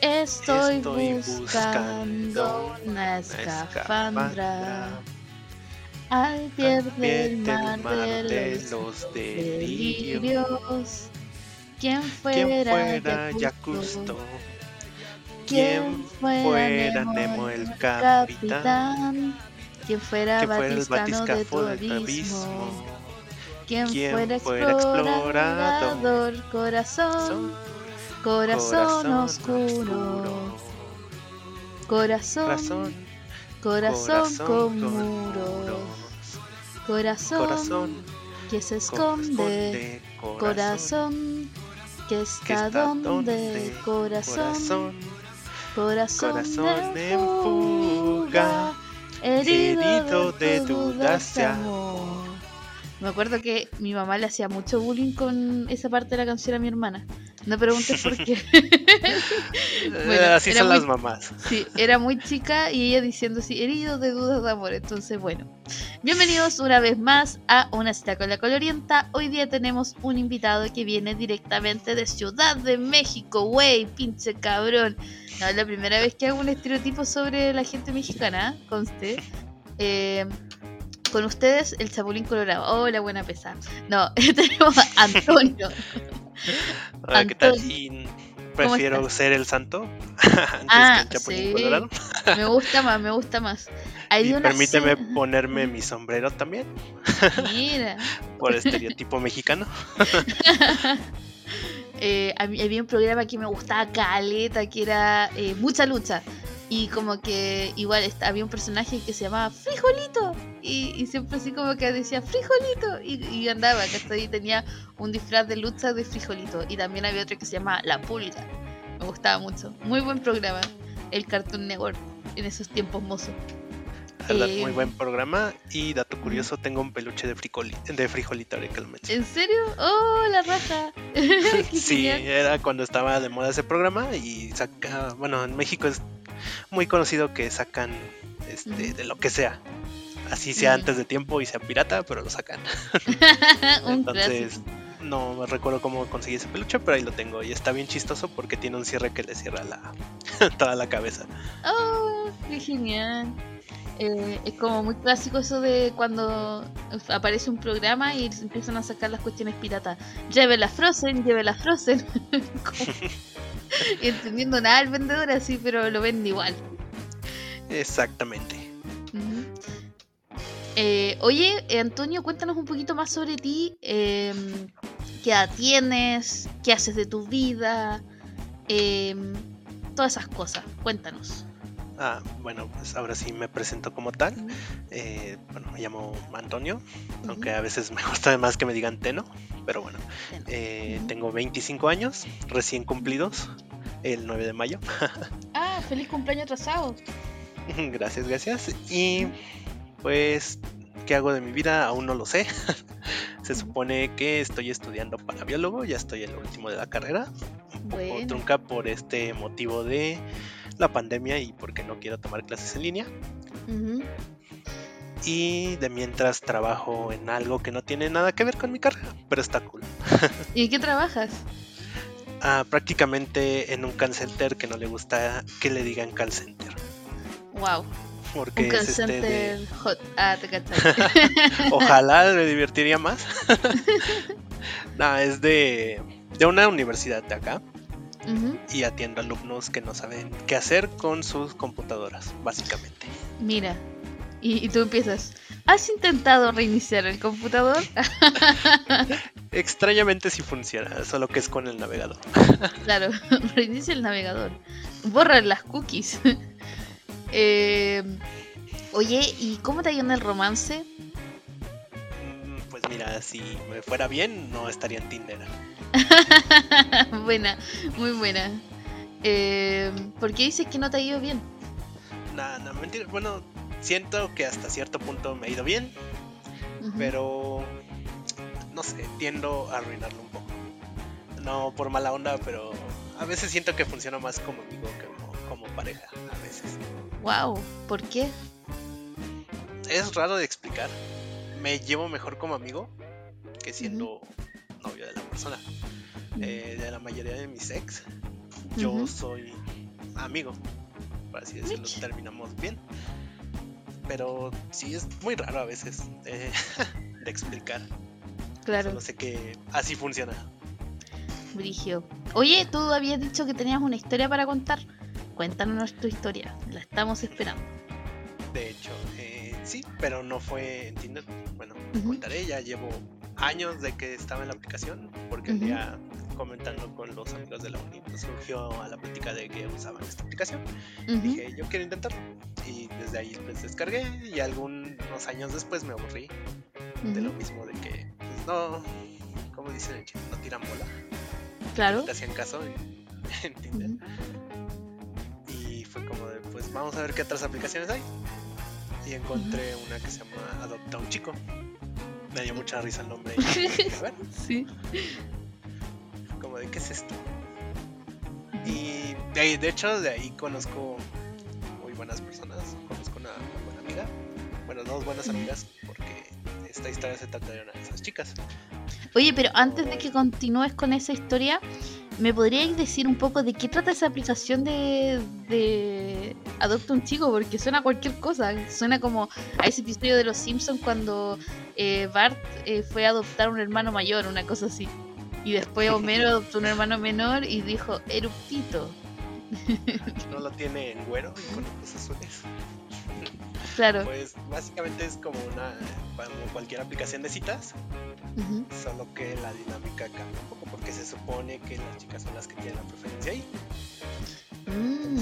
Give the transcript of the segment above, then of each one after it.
Estoy, Estoy buscando buscando una escafandra al pie del mar de los delirios. ¿Quién fuera, ¿Quién fuera? ¿Quién ¿Quién fuera, Nemo, el capitán? ¿Quién fuera, ¿Quién fuera el batiscano de tu abismo? ¿Quién, ¿Quién fuera explorador? explorador? Corazón, oscuro. Corazón, Corazón, corazón, con con muros. Corazón, que se esconde. Corazón, que está donde. Corazón, Corazón, en fuga. Herido, de dudas de amor. Me acuerdo que mi mamá le hacía mucho bullying con esa parte de la canción a mi hermana. No preguntes por qué. Bueno, así son muy- las mamás. Sí, era muy chica y ella diciendo así, herido de dudas de amor. Entonces, bueno. Bienvenidos una vez más a Una cita con la colorienta. Hoy día tenemos un invitado que viene directamente de Ciudad de México. Wey, pinche cabrón. No, es la primera vez que hago un estereotipo sobre la gente mexicana, conste. Eh, con ustedes, el Chapulín Colorado. Hola, buena pesa. No, tenemos a Antonio. ¿Qué tal? Y prefiero ser el santo antes Ah, que el chapulín sí. colorado. Me gusta más, me gusta más. Hay Y una permíteme ponerme mi sombrero también, Mira. por estereotipo mexicano. Eh, había un programa que me gustaba caleta, que era eh, Mucha Lucha. Y como que igual había un personaje que se llamaba Frijolito. Y, y siempre así como que decía Frijolito. Y, y andaba, que y tenía un disfraz de lucha de Frijolito. Y también había otro que se llamaba La Pulga. Me gustaba mucho. Muy buen programa. El Cartoon Network en esos tiempos mozos. Eh, muy buen programa. Y dato curioso, tengo un peluche de, frijoli- de frijolito, ahora que lo. ¿En serio? ¡Oh, la raja! Sí, genial. era cuando estaba de moda ese programa y saca, bueno, en México es muy conocido que sacan este, de lo que sea. Así sea antes de tiempo y sea pirata, pero lo sacan. Entonces, no me recuerdo cómo conseguí ese peluche, pero ahí lo tengo. Y está bien chistoso porque tiene un cierre que le cierra la, toda la cabeza. ¡Oh, qué genial! Eh, es como muy clásico eso de cuando aparece un programa y empiezan a sacar las cuestiones piratas. Lleve la Frozen, lleve la Frozen. Como- Entendiendo nada el vendedor así, pero lo vende igual. Exactamente. Eh, oye, Antonio, cuéntanos un poquito más sobre ti. em, ¿Qué edad tienes? ¿Qué haces de tu vida? Em, todas esas cosas. Cuéntanos. Ah, bueno, pues ahora sí me presento como tal. Eh, bueno, me llamo Antonio, aunque a veces me gusta más que me digan Teno, pero bueno. Teno. Eh. Tengo 25 años, recién cumplidos, el 9 de mayo. Ah, feliz cumpleaños atrasado. gracias, gracias. Y pues, ¿qué hago de mi vida? Aún no lo sé. Se supone que estoy estudiando para biólogo, ya estoy en lo último de la carrera. Un poco Bueno. trunca por este motivo de la pandemia y porque no quiero tomar clases en línea. Y de mientras trabajo en algo que no tiene nada que ver con mi carrera, pero está cool. ¿Y en qué trabajas? Ah, prácticamente en un call center que no le gusta que le digan call center. Wow. Porque Un es este de- hot. Ah, te. Ojalá me divertiría más. no, es de, de una universidad de acá y atiendo alumnos que no saben qué hacer con sus computadoras, básicamente. Mira. Y, y tú empiezas. ¿Has intentado reiniciar el computador? Extrañamente sí funciona, solo que es con el navegador. Claro, reinicia el navegador. Borra las cookies. Eh, oye, ¿y cómo te ha ido en el romance? Mm, Pues mira, si me fuera bien, no estaría en Tinder. buena, muy buena. Eh, ¿Por qué dices que no te ha ido bien? No, no, mentira. Bueno, siento que hasta cierto punto me ha ido bien, pero no sé, tiendo a arruinarlo un poco. No por mala onda, pero a veces siento que funciona más como amigo que como, como pareja. A veces. Wow, ¿por qué? Es raro de explicar. Me llevo mejor como amigo que siendo novio de la persona. Eh, de la mayoría de mis ex, yo soy amigo, por así decirlo, Mitch. terminamos bien. Pero sí es muy raro a veces eh, de explicar. Claro, Solo sé que así funciona. Brigio. Oye, tú habías dicho que tenías una historia para contar. Cuéntanos tu historia, la estamos esperando. De hecho, eh, sí, pero no fue en Tinder. Bueno, Ujú. contaré, ya llevo años de que estaba en la aplicación, porque un Ujú. día comentando con los amigos de la uni, pues, surgió a la plática de que usaban esta aplicación. Ujú. Dije, yo quiero intentarlo. Y desde ahí pues descargué y algunos años después me aburrí de lo mismo de que, pues no, como dicen no tiran bola, Claro. te hacían caso en, en Tinder. Vamos a ver qué otras aplicaciones hay. Y encontré una que se llama Adopta un chico. Me dio mucha risa el nombre. Y a ver, Sí. como de qué es esto. Y de ahí, de hecho, de ahí conozco muy buenas personas. Conozco una muy buena amiga. Bueno, dos buenas amigas, porque esta historia se trata de una de esas chicas. Oye, pero antes de que continúes con esa historia, ¿me podríais decir un poco de qué trata esa aplicación de, de Adopta un chico? Porque suena a cualquier cosa. Suena como a ese episodio de Los Simpsons cuando eh, Bart eh, fue a adoptar un hermano mayor, una cosa así. Y después Homero adoptó un hermano menor y dijo, eruptito. No lo tiene en güero y con ojos azules. Claro. Pues básicamente es como una como cualquier aplicación de citas, solo que la dinámica cambia un poco porque se supone que las chicas son las que tienen la preferencia ahí. Mm,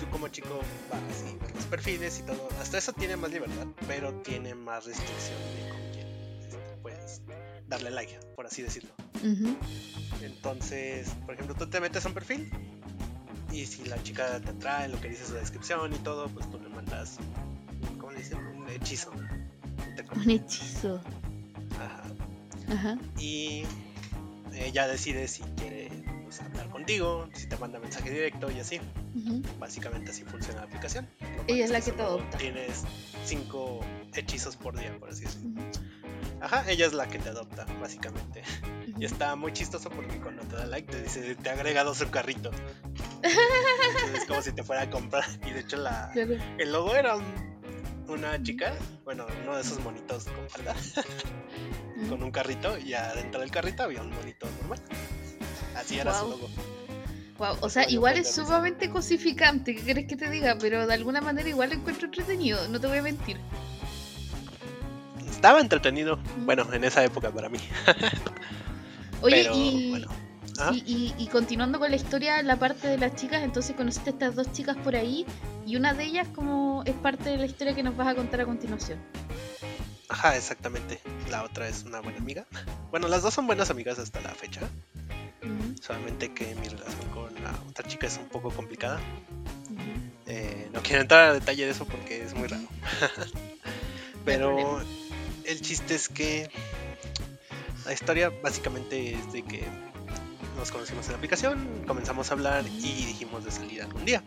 Tú como chico vas y ves los perfiles y todo. Hasta eso tiene más libertad, pero tiene más restricción de con quién este, puedes darle like, por así decirlo. Entonces, por ejemplo, tú te metes a un perfil y si la chica te atrae, lo que dice su descripción y todo, pues tú le mandas, ¿cómo le dicen? Un hechizo. Te Un hechizo. Ajá. Ajá. Y ella decide si quiere pues, hablar contigo, si te manda mensaje directo y así. ujú. Básicamente así funciona la aplicación. Ella es la que te solo adopta. Tienes cinco hechizos por día, por así decirlo. Ajá, ella es la que te adopta, básicamente. Y está muy chistoso porque cuando te da like te dice, te ha agregado su carrito. Entonces es como si te fuera a comprar. Y de hecho la, el logo era un- una chica, bueno, uno de esos monitos con falda, con un carrito y adentro del carrito había un monito normal. Así era su Guau. logo. Wow, o sea, igual es sumamente cosificante, ¿qué querés que te diga? Pero de alguna manera igual lo encuentro entretenido, no te voy a mentir. Estaba entretenido, bueno, en esa época para mí. Oye, pero y, bueno. Ajá. y, y- y continuando con la historia, la parte de las chicas, entonces conociste a estas dos chicas por ahí y una de ellas como es parte de la historia que nos vas a contar a continuación. Ajá, exactamente. La otra es una buena amiga. Bueno, las dos son buenas amigas hasta la fecha. Ujú, Solamente que mi relación con la otra chica es un poco complicada. ujú. Eh, no quiero entrar a detalle de eso porque es muy raro. Pero el chiste es que la historia básicamente es de que nos conocimos en la aplicación, comenzamos a hablar y dijimos de salir algún día.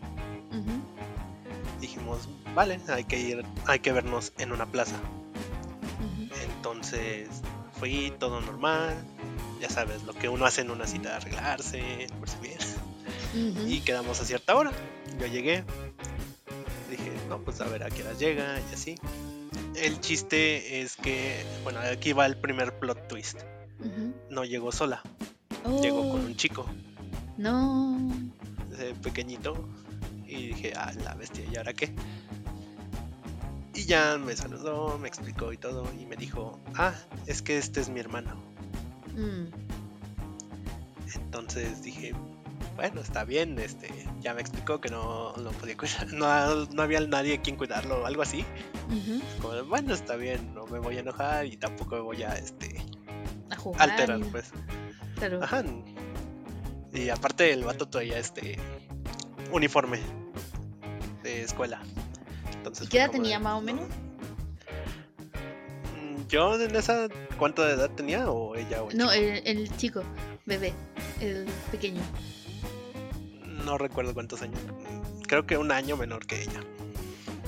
Dijimos, vale, hay que ir, hay que vernos en una plaza. Entonces fui todo normal, ya sabes, lo que uno hace en una cita, arreglarse, verse bien. Ujú. Y quedamos a cierta hora. Yo llegué. Dije, no, pues a ver a qué hora llega y así. El chiste es que, bueno, aquí va el primer plot twist. No llegó sola, Oh, llegó con un chico No. eh, pequeñito. Y dije, ah, la bestia, ¿y ahora qué? Y ya me saludó, me explicó y todo. Y me dijo, ah, es que este es mi hermano. Mm, Entonces dije, bueno, está bien, este, ya me explicó que no lo podía cuidar, no, no había nadie quien cuidarlo o algo así. Como bueno, está bien, no me voy a enojar y tampoco me voy a este A jugar. alterar, pues. Claro. Ajá. Y aparte el vato traía este uniforme de escuela. Entonces ¿Y qué edad tenía de, más o no. menos? Mm, Yo en esa, ¿cuánta edad tenía? ¿O ella o el No, chico? el, el chico, bebé, el pequeño. No recuerdo cuántos años. Creo que un año menor que ella.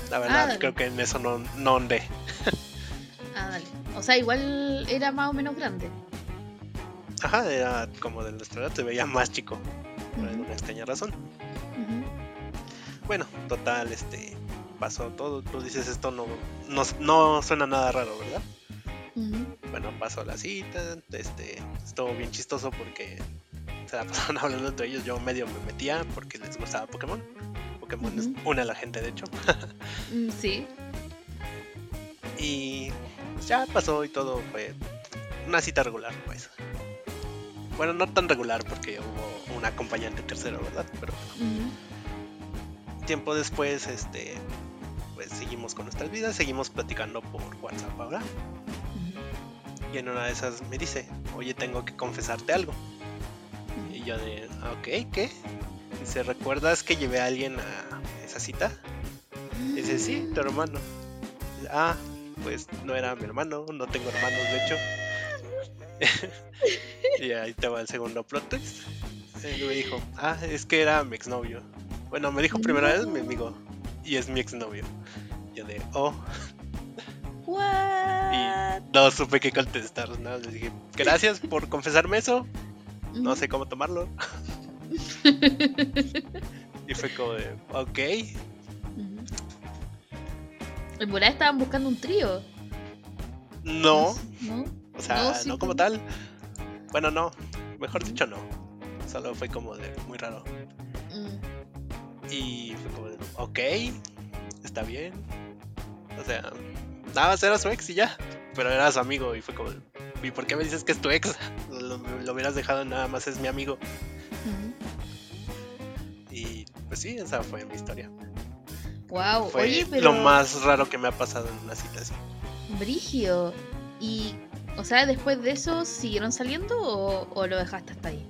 La Ah, verdad, creo que en eso no, no ondé. Ah, dale. O sea, igual era más o menos grande. Ajá, era como de nuestra edad, se veía más chico. Por Ujú, alguna extraña razón. bueno, total, este, pasó todo. Tú dices esto no, no, no suena nada raro, ¿verdad? Bueno, pasó la cita, este, estuvo bien chistoso porque se la pasaron hablando entre ellos. Yo medio me metía porque les gustaba Pokémon. Pokémon es una a la gente, de hecho. Mm, sí. Y ya pasó y todo fue una cita regular, pues. Bueno, no tan regular porque hubo un acompañante tercero, ¿verdad? Pero tiempo después, este, pues seguimos con nuestras vidas, seguimos platicando por WhatsApp ahora. Y en una de esas me dice, oye, tengo que confesarte algo. Y yo de, ok, ¿qué? Dice, ¿recuerdas que llevé a alguien a esa cita? dice, sí, tu hermano. ah, pues no era mi hermano, no tengo hermanos, de hecho. y ahí te va el segundo plot twist. Él me dijo, ah, es que era mi exnovio. Bueno, me dijo primera vez mi amigo y es mi exnovio. Yo de, oh. Y no supe qué contestar. ¿no? Le dije, gracias por confesarme eso. No sé cómo tomarlo. y fue como de, ok. En verdad estaban buscando un trío. No. O sea, no, como tal. Bueno, no. Mejor dicho, no. Solo fue como de muy raro. Mm. Y fue como de, ok, está bien. O sea, nada más era su ex y ya. Pero era su amigo y fue como, ¿y por qué me dices que es tu ex? Lo, hubieras dejado nada más es mi amigo. Y pues sí, esa fue mi historia. Wow, fue oye, pero... lo más raro que me ha pasado en una cita así. Brigio. Y, o sea, después de eso, ¿siguieron saliendo o, lo dejaste hasta ahí?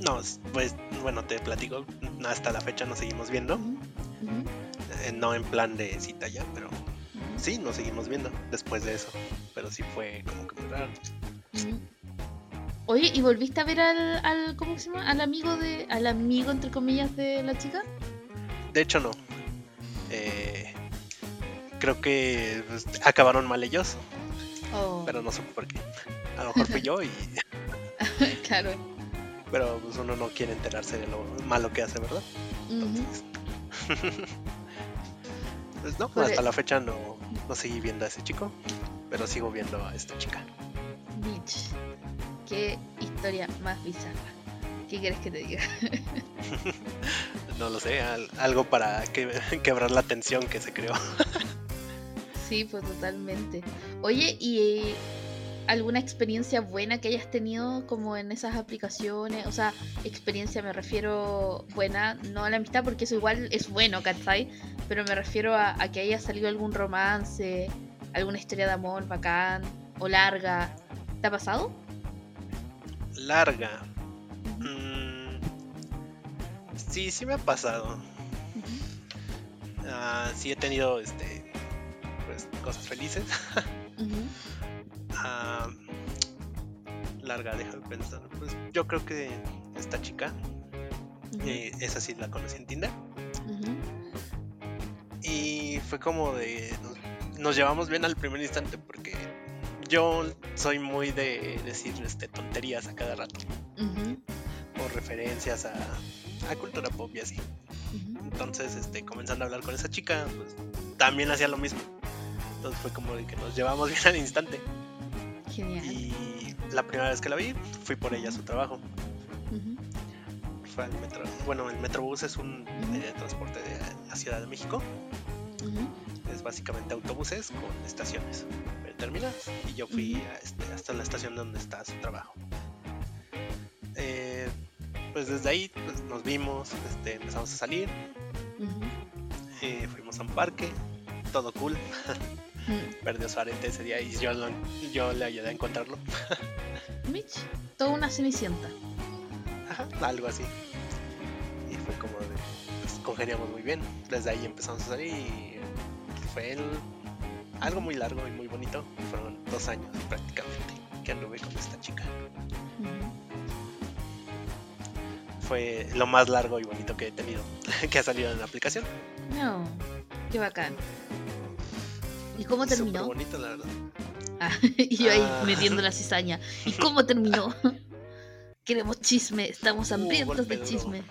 No, pues bueno, te platico, hasta la fecha nos seguimos viendo. Eh, no en plan de cita ya, pero sí, nos seguimos viendo después de eso. Pero sí fue como que muy raro. Oye, ¿y volviste a ver al, al, ¿cómo se llama? Al amigo de, al amigo entre comillas de la chica? De hecho no. Eh, creo que pues, acabaron mal ellos. Oh. Pero no sé por qué. A lo mejor fui yo y. claro. Pero pues uno no quiere enterarse de lo malo que hace, ¿verdad? Entonces. pues no, hasta la fecha no, no seguí viendo a ese chico. Pero sigo viendo a esta chica. Bitch. Qué historia más bizarra. ¿Qué quieres que te diga? no lo sé, algo para quebrar la tensión que se creó. Sí, pues totalmente. Oye, ¿y alguna experiencia buena que hayas tenido como en esas aplicaciones? O sea, experiencia me refiero buena, no a la amistad porque eso igual es bueno, ¿cachai? Pero me refiero a, que haya salido algún romance, alguna historia de amor bacán o larga. ¿Te ha pasado? Larga. Mm, sí, sí me ha pasado. Ah, sí he tenido este pues cosas felices. Ah, larga, deja de pensar. Pues yo creo que esta chica, eh, esa sí la conocí en Tinder. Y fue como de. Nos, llevamos bien al primer instante porque yo soy muy de decir este, tonterías a cada rato. O referencias a, a, cultura pop y así. Entonces, este, comenzando a hablar con esa chica, pues también hacía lo mismo. Entonces fue como de que nos llevamos bien al instante. Y la primera vez que la vi, fui por ella a su trabajo. Fue al metro. Bueno, el Metrobús es un medio de transporte de la Ciudad de México. Es básicamente autobuses con estaciones. Terminas y yo fui este, hasta la estación donde está su trabajo. Eh, pues desde ahí pues, nos vimos, este, empezamos a salir. Eh, fuimos a un parque, todo cool. Perdió su arete ese día y yo, yo le ayudé a encontrarlo. Mitch, toda una cenicienta. Ajá, algo así. Y fue como de. Pues, congeniamos muy bien. Desde ahí empezamos a salir y fue algo muy largo y muy bonito. Fueron dos años prácticamente que anduve con esta chica. Fue lo más largo y bonito que he tenido, que ha salido en la aplicación. No, qué bacán. ¿Y cómo terminó? bonito, la verdad. Ah, y yo ahí ah. metiendo la cizaña. ¿Y cómo terminó? Queremos chisme, estamos uh, hambrientos de chisme.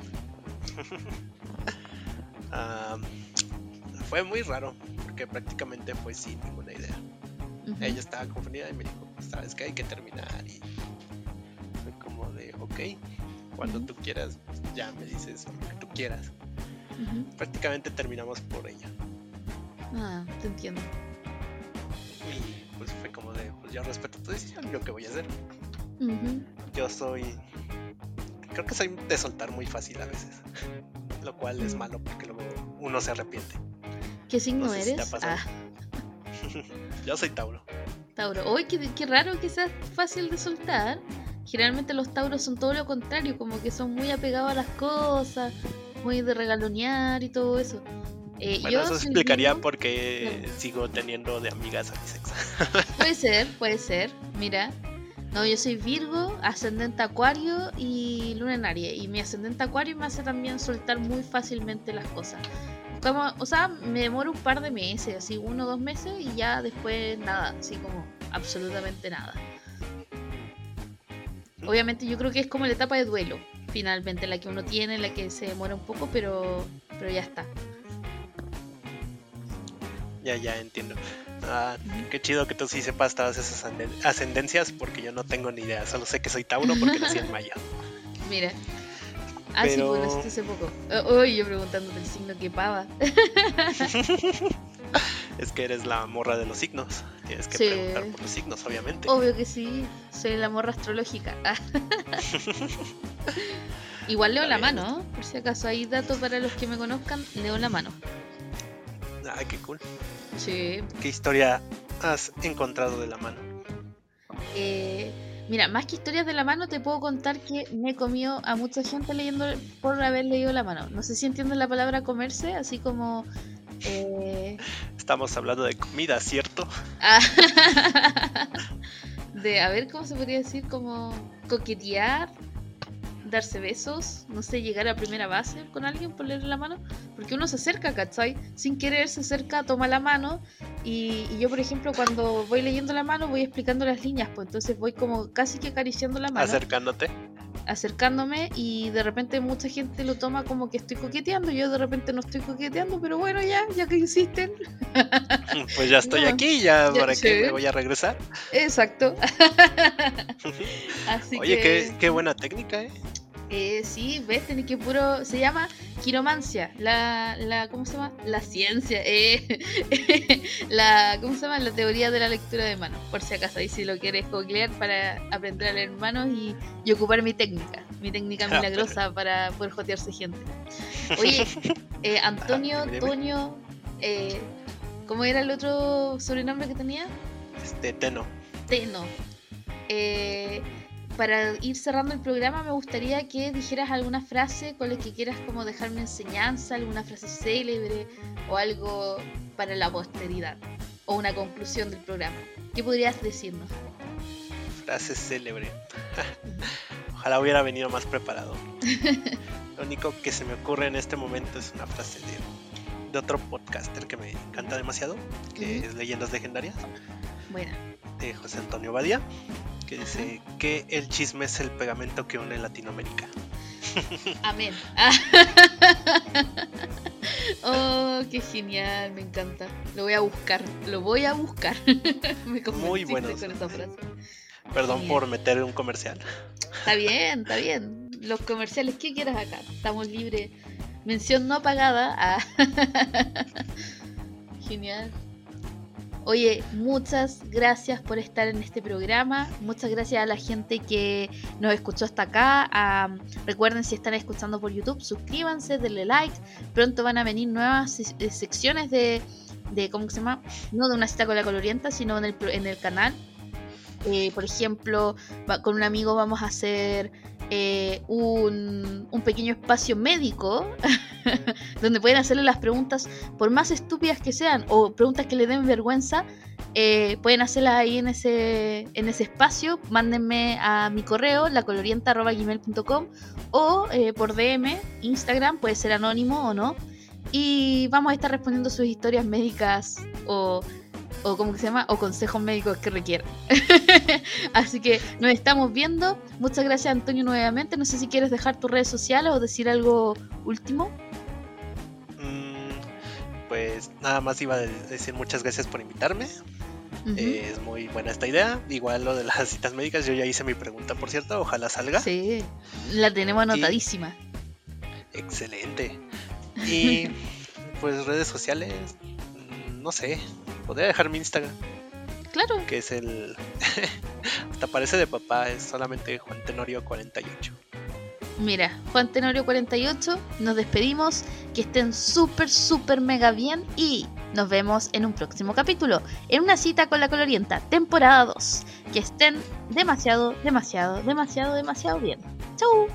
Fue muy raro, porque prácticamente fue sin ninguna idea. Ella estaba confundida y me dijo, "Pues, sabes que hay que terminar y fue como de, ok, cuando tú quieras, ya me dices lo que tú quieras. Ujú. Prácticamente terminamos por ella. Ah, te entiendo. Y pues fue como de, pues yo respeto tu decisión, yo qué voy a hacer. Ujú. Yo soy, creo que soy de soltar muy fácil a veces, lo cual es Mm. malo porque luego uno se arrepiente. ¿Qué signo No sé si eres? Ah, yo soy Tauro. Tauro. Uy, qué, qué raro que sea fácil de soltar. Generalmente los Tauros son todo lo contrario, como que son muy apegados a las cosas, muy de regalonear y todo eso. Eh, Bueno, yo eso explicaría por qué sigo teniendo de amigas a mi sexo. Puede ser, puede ser. Mira. No, yo soy Virgo, ascendente Acuario y Luna en Aries. Y mi ascendente Acuario me hace también soltar muy fácilmente las cosas. Como, o sea, me demoro un par de meses, así uno o dos meses y ya después nada, así como absolutamente nada. Obviamente yo creo que es como la etapa de duelo, finalmente, la que uno tiene, la que se demora un poco, pero, pero ya está. Ya, ya entiendo. Ah, qué chido que tú sí sepas todas esas ascenden- ascendencias porque yo no tengo ni idea. Solo sé que soy Tauro porque nací en mayo. Mira. Ah, sí, Pero- pues naciste hace poco. Uy, yo preguntándote el signo que pava. Es que eres la morra de los signos. Tienes que Sí. preguntar por los signos, obviamente. Obvio que sí, soy la morra astrológica. Igual leo la mano, ¿eh? por si acaso hay datos para los que me conozcan, leo la mano. Ay, qué cool. Sí. ¿Qué historia has encontrado de la mano? Eh, mira, más que historias de la mano, te puedo contar que me he comido a mucha gente leyendo por haber leído la mano. No sé si entienden la palabra comerse, así como. eh, Estamos hablando de comida, ¿cierto? ah, de, a ver, ¿cómo se podría decir? Como coquetear, darse besos, no sé, llegar a primera base con alguien por leerle la mano. Porque uno se acerca, ¿cachai? Sin querer se acerca, toma la mano. Y, y yo, por ejemplo, cuando voy leyendo la mano, voy explicando las líneas, pues entonces voy como casi que acariciando la mano, Acercándote. Acercándome y de repente mucha gente lo toma como que estoy coqueteando. Yo de repente no estoy coqueteando, pero bueno, ya, ya que insisten. Pues ya estoy No. aquí, ya, Ya, para sí. qué me voy a regresar. Exacto. Así Oye, que... qué, qué buena técnica, ¿eh? Eh, sí, ves, tenés que puro. Se llama quiromancia. La, la. ¿Cómo se llama? La ciencia. Eh, la. ¿Cómo se llama? La teoría de la lectura de manos. Por si acaso, ahí si lo quieres googlear para aprender a leer manos y, y ocupar mi técnica. Mi técnica Ah, milagrosa para poder jotearse gente. Oye, eh, Antonio, dime. Toño. Eh, ¿Cómo era el otro sobrenombre que tenía? Este, Teno. Teno. Eh, para ir cerrando el programa, me gustaría que dijeras alguna frase con la que quieras como dejarme enseñanza, alguna frase célebre o algo para la posteridad o una conclusión del programa. ¿Qué podrías decirnos? Frase célebre. Ojalá hubiera venido más preparado. Lo único que se me ocurre en este momento es una frase de, de otro podcaster que me encanta demasiado, que Ujú. es Leyendas Legendarias, Bueno, de José Antonio Badía, que dice que el chisme es el pegamento que une Latinoamérica. amén. oh, qué genial, me encanta. Lo voy a buscar, lo voy a buscar. me Muy bueno. con esa frase. Perdón por meter un comercial. Está bien, está bien. Los comerciales que quieras acá. Estamos libres. Mención no pagada. Ah. Genial. Oye, muchas gracias por estar en este programa. Muchas gracias a la gente que nos escuchó hasta acá. Ah, recuerden si están escuchando por YouTube, suscríbanse, denle like. Pronto van a venir nuevas eh, secciones de, de ¿cómo se llama? No de una cita con la colorienta, sino en el, en el canal. Eh, por ejemplo, con un amigo vamos a hacer eh, un, un pequeño espacio médico donde pueden hacerle las preguntas, por más estúpidas que sean o preguntas que le den vergüenza, eh, pueden hacerlas ahí en ese, en ese espacio. Mándenme a mi correo, lacolorienta.gmail.com o eh, por DM, Instagram, puede ser anónimo o no. Y vamos a estar respondiendo sus historias médicas o, o ¿cómo que se llama? O consejos médicos que requieran. Así que nos estamos viendo. Muchas gracias Antonio nuevamente. No sé si quieres dejar tus redes sociales o decir algo último. Mm, pues nada más iba a decir muchas gracias por invitarme. Eh, es muy buena esta idea. Igual lo de las citas médicas, yo ya hice mi pregunta, por cierto. Ojalá salga. Sí, la tenemos anotadísima. Excelente. Y pues redes sociales, no sé. Podría dejar mi Instagram, Claro. que es el. Hasta parece de papá, es solamente Juan Tenorio 48. Mira, Juan Tenorio 48, nos despedimos, que estén súper, súper mega bien y nos vemos en un próximo capítulo, en una cita con la colorienta, temporada 2. Que estén demasiado, demasiado, demasiado, demasiado bien. ¡Chau!